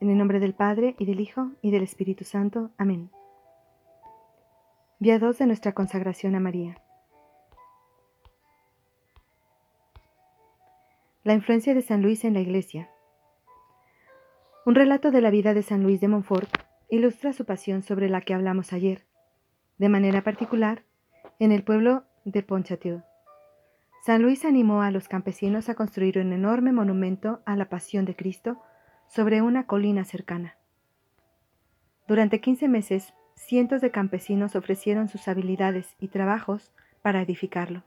En el nombre del Padre, y del Hijo, y del Espíritu Santo. Amén. Día 2 de nuestra consagración a María. La influencia de San Luis en la Iglesia. Un relato de la vida de San Luis de Montfort ilustra su pasión sobre la que hablamos ayer, de manera particular en el pueblo de Pontchâteau. San Luis animó a los campesinos a construir un enorme monumento a la pasión de Cristo sobre una colina cercana. Durante 15 meses, cientos de campesinos ofrecieron sus habilidades y trabajos para edificarlo.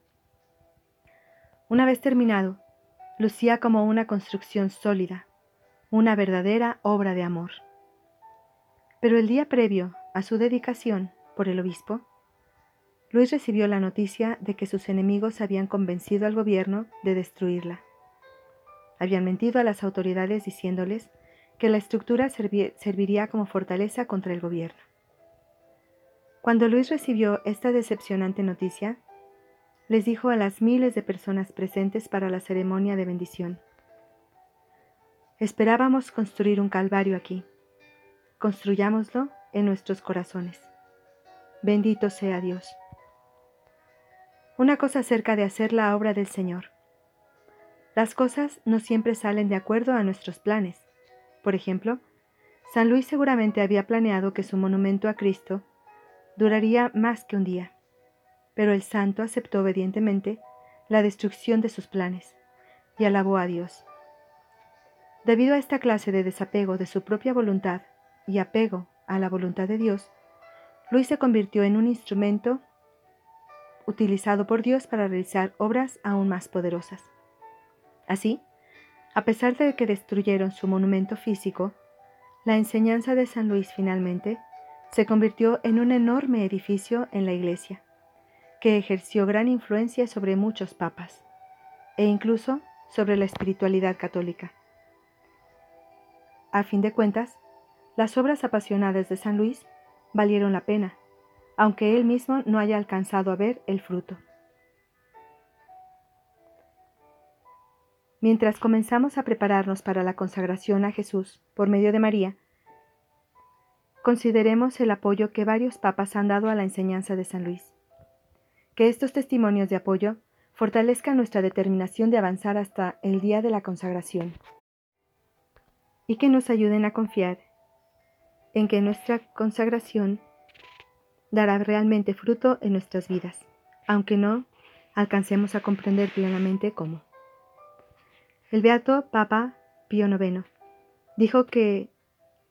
Una vez terminado, lucía como una construcción sólida, una verdadera obra de amor. Pero el día previo a su dedicación por el obispo, Luis recibió la noticia de que sus enemigos habían convencido al gobierno de destruirla. Habían mentido a las autoridades diciéndoles que la estructura serviría como fortaleza contra el gobierno. Cuando Luis recibió esta decepcionante noticia, les dijo a las miles de personas presentes para la ceremonia de bendición, Esperábamos construir un calvario aquí. Construyámoslo en nuestros corazones. Bendito sea Dios. Una cosa acerca de hacer la obra del Señor. Las cosas no siempre salen de acuerdo a nuestros planes. Por ejemplo, San Luis seguramente había planeado que su monumento a Cristo duraría más que un día, pero el santo aceptó obedientemente la destrucción de sus planes y alabó a Dios. Debido a esta clase de desapego de su propia voluntad y apego a la voluntad de Dios, Luis se convirtió en un instrumento utilizado por Dios para realizar obras aún más poderosas. Así, a pesar de que destruyeron su monumento físico, la enseñanza de San Luis finalmente se convirtió en un enorme edificio en la iglesia, que ejerció gran influencia sobre muchos papas e incluso sobre la espiritualidad católica. A fin de cuentas, las obras apasionadas de San Luis valieron la pena, aunque él mismo no haya alcanzado a ver el fruto. Mientras comenzamos a prepararnos para la consagración a Jesús por medio de María, consideremos el apoyo que varios papas han dado a la enseñanza de San Luis. Que estos testimonios de apoyo fortalezcan nuestra determinación de avanzar hasta el día de la consagración y que nos ayuden a confiar en que nuestra consagración dará realmente fruto en nuestras vidas, aunque no alcancemos a comprender plenamente cómo. El beato Papa Pío IX dijo que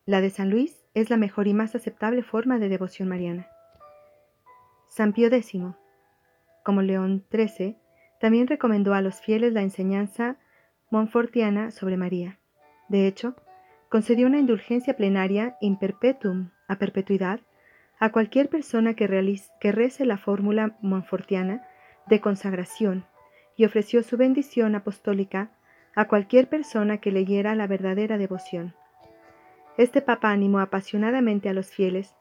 la de San Luis es la mejor y más aceptable forma de devoción mariana. San Pío X, como León XIII, también recomendó a los fieles la enseñanza monfortiana sobre María. De hecho, concedió una indulgencia plenaria in perpetuum a perpetuidad a cualquier persona que, que rece la fórmula monfortiana de consagración y ofreció su bendición apostólica a cualquier persona que leyera la verdadera devoción. Este papa animó apasionadamente a los fieles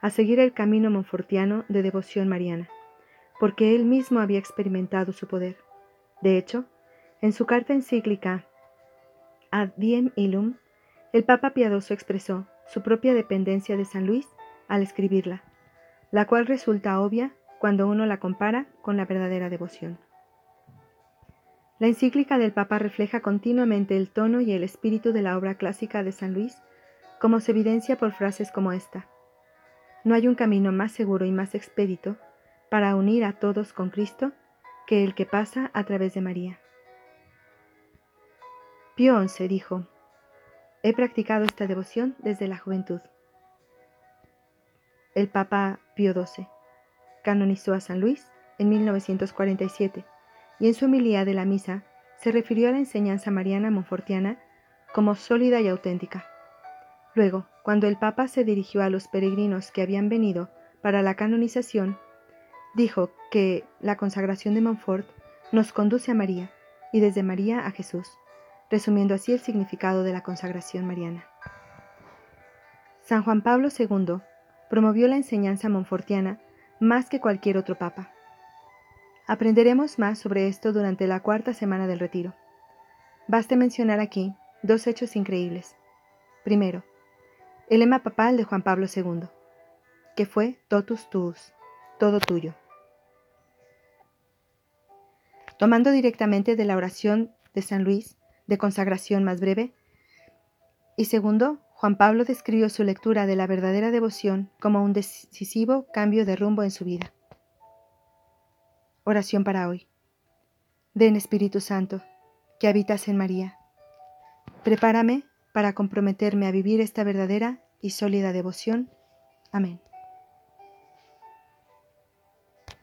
a seguir el camino monfortiano de devoción mariana, porque él mismo había experimentado su poder. De hecho, en su carta encíclica Ad Diem Illum, el Papa piadoso expresó su propia dependencia de San Luis al escribirla, la cual resulta obvia cuando uno la compara con la verdadera devoción. La encíclica del Papa refleja continuamente el tono y el espíritu de la obra clásica de San Luis, como se evidencia por frases como esta. No hay un camino más seguro y más expedito para unir a todos con Cristo que el que pasa a través de María. Pío XI dijo, He practicado esta devoción desde la juventud el Papa Pío XII. Canonizó a San Luis en 1947 y en su homilía de la misa se refirió a la enseñanza mariana monfortiana como sólida y auténtica. Luego, cuando el Papa se dirigió a los peregrinos que habían venido para la canonización, dijo que la consagración de Montfort nos conduce a María y desde María a Jesús, resumiendo así el significado de la consagración mariana. San Juan Pablo II promovió la enseñanza monfortiana más que cualquier otro papa. Aprenderemos más sobre esto durante la cuarta semana del retiro. Baste mencionar aquí dos hechos increíbles. Primero, el lema papal de Juan Pablo II, que fue totus tuus, todo tuyo. Tomando directamente de la oración de San Luis, de consagración más breve, y segundo, Juan Pablo describió su lectura de la verdadera devoción como un decisivo cambio de rumbo en su vida. Oración para hoy. Ven Espíritu Santo, que habitas en María. Prepárame para comprometerme a vivir esta verdadera y sólida devoción. Amén.